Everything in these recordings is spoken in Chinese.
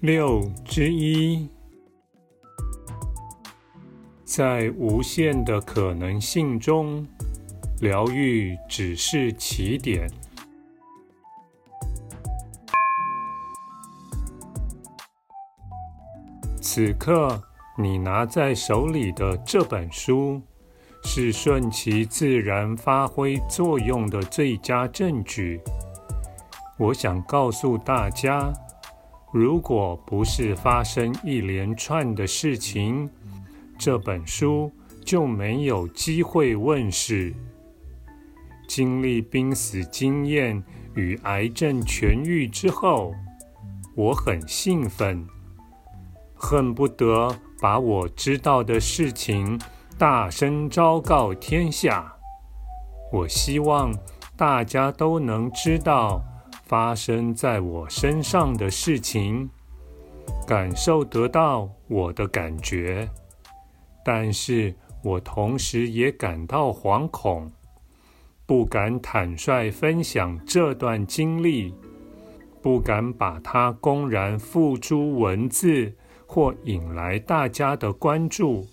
六之一，在无限的可能性中，疗愈只是起点。此刻，你拿在手里的这本书，是顺其自然发挥作用的最佳证据。我想告诉大家。如果不是发生一连串的事情，这本书就没有机会问世。经历濒死经验与癌症痊愈之后，我很兴奋，恨不得把我知道的事情大声昭告天下。我希望大家都能知道。发生在我身上的事情，感受得到我的感觉，但是我同时也感到惶恐，不敢坦率分享这段经历，不敢把它公然付诸文字或引来大家的关注。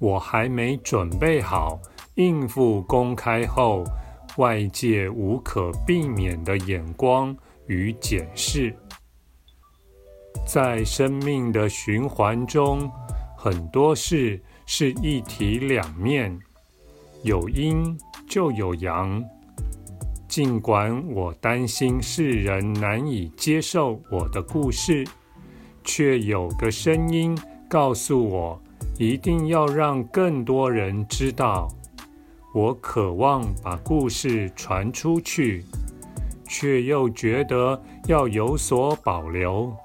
我还没准备好应付公开后。外界无可避免的眼光与检视，在生命的循环中，很多事是一体两面，有阴就有阳。尽管我担心世人难以接受我的故事，却有个声音告诉我，一定要让更多人知道。我渴望把故事传出去，却又觉得要有所保留。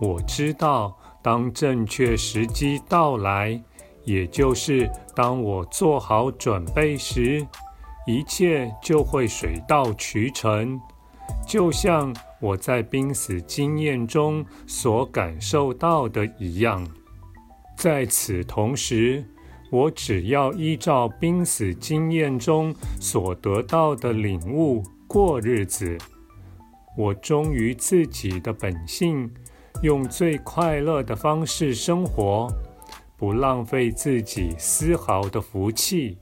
我知道，当正确时机到来，也就是当我做好准备时，一切就会水到渠成。就像我在濒死经验中所感受到的一样。在此同时，我只要依照濒死经验中所得到的领悟过日子，我忠于自己的本性，用最快乐的方式生活，不浪费自己丝毫的福气，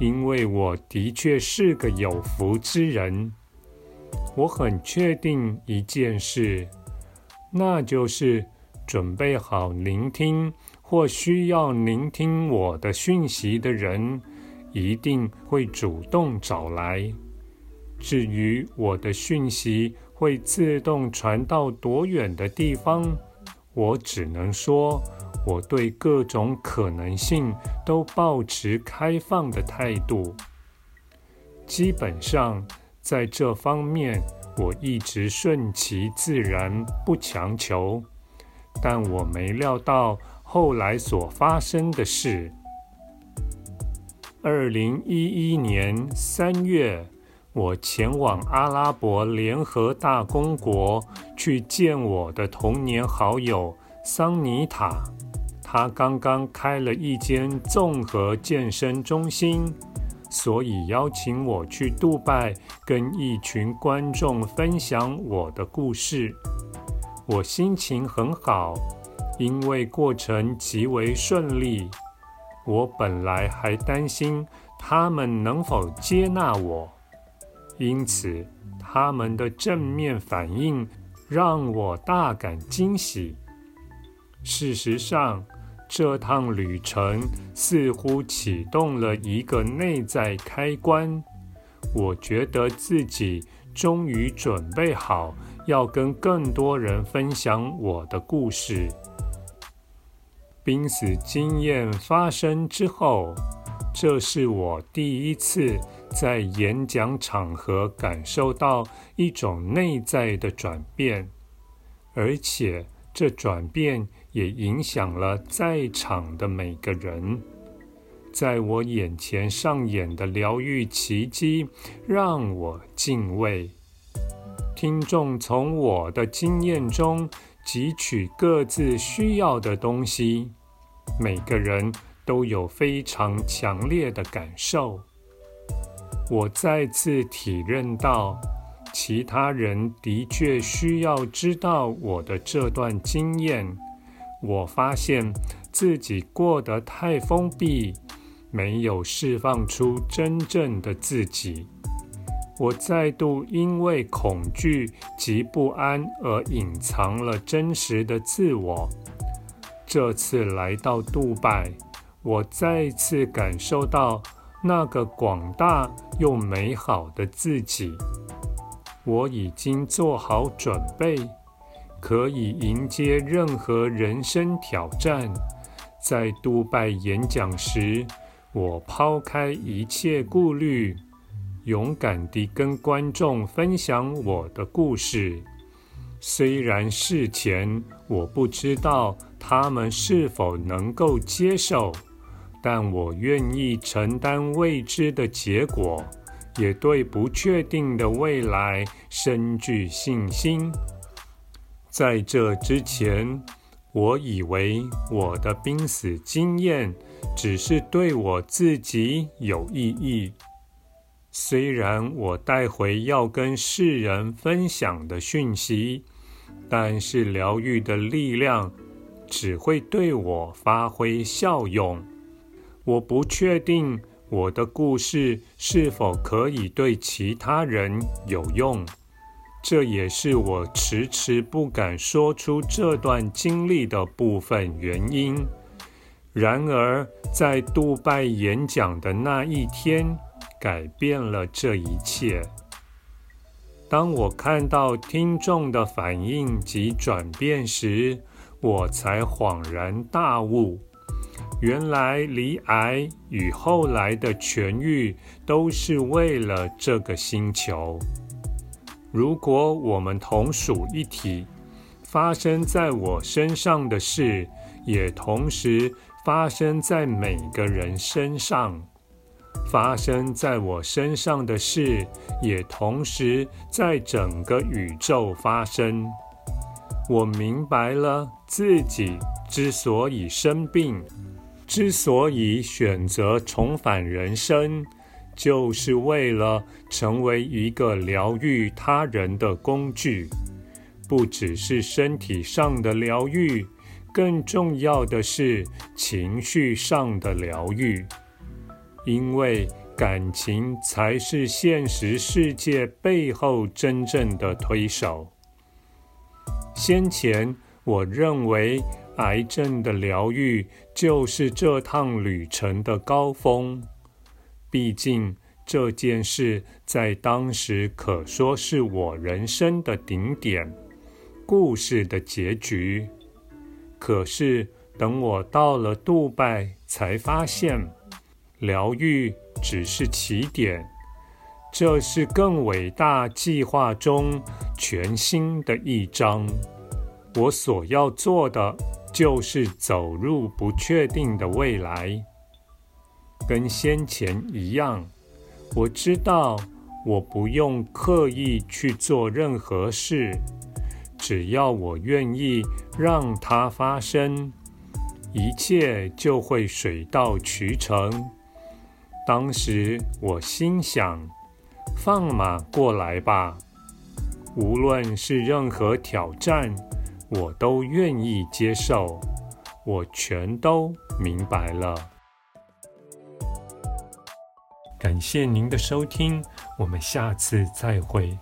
因为我的确是个有福之人。我很确定一件事，那就是准备好聆听。或需要聆听我的讯息的人，一定会主动找来。至于我的讯息会自动传到多远的地方，我只能说，我对各种可能性都抱持开放的态度。基本上，在这方面，我一直顺其自然，不强求。但我没料到。后来所发生的事。二零一一年三月，我前往阿拉伯联合大公国去见我的童年好友桑尼塔。他刚刚开了一间综合健身中心，所以邀请我去杜拜跟一群观众分享我的故事。我心情很好。因为过程极为顺利，我本来还担心他们能否接纳我，因此他们的正面反应让我大感惊喜。事实上，这趟旅程似乎启动了一个内在开关，我觉得自己终于准备好要跟更多人分享我的故事。濒死经验发生之后，这是我第一次在演讲场合感受到一种内在的转变。而且这转变也影响了在场的每个人。在我眼前上演的疗愈奇迹，让我敬畏。听众从我的经验中汲取各自需要的东西，每个人都有非常强烈的感受。我再次体认到，其他人的确需要知道我的这段经验。我发现自己过得太封闭，没有释放出真正的自己。我再度因为恐惧及不安而隐藏了真实的自我。这次来到杜拜，我再次感受到。那个广大又美好的自己，我已经做好准备，可以迎接任何人生挑战。在杜拜演讲时，我抛开一切顾虑，勇敢地跟观众分享我的故事。虽然事前我不知道他们是否能够接受。但我愿意承担未知的结果，也对不确定的未来深具信心。在这之前，我以为我的濒死经验只是对我自己有意义。虽然我带回要跟世人分享的讯息，但是疗愈的力量只会对我发挥效用。我不确定我的故事是否可以对其他人有用，这也是我迟迟不敢说出这段经历的部分原因。然而，在杜拜演讲的那一天，改变了这一切。当我看到听众的反应及转变时，我才恍然大悟。原来，罹癌与后来的痊愈都是为了这个星球。如果我们同属一体，发生在我身上的事，也同时发生在每个人身上。发生在我身上的事，也同时在整个宇宙发生。我明白了自己之所以生病。之所以选择重返人生，就是为了成为一个疗愈他人的工具。不只是身体上的疗愈，更重要的是情绪上的疗愈。因为感情才是现实世界背后真正的推手。先前我认为。癌症的疗愈就是这趟旅程的高峰，毕竟这件事在当时可说是我人生的顶点，故事的结局。可是等我到了杜拜，才发现疗愈只是起点，这是更伟大计划中全新的一章。我所要做的。就是走入不确定的未来，跟先前一样。我知道我不用刻意去做任何事，只要我愿意让它发生，一切就会水到渠成。当时我心想：放马过来吧，无论是任何挑战。我都愿意接受，我全都明白了。感谢您的收听，我们下次再会。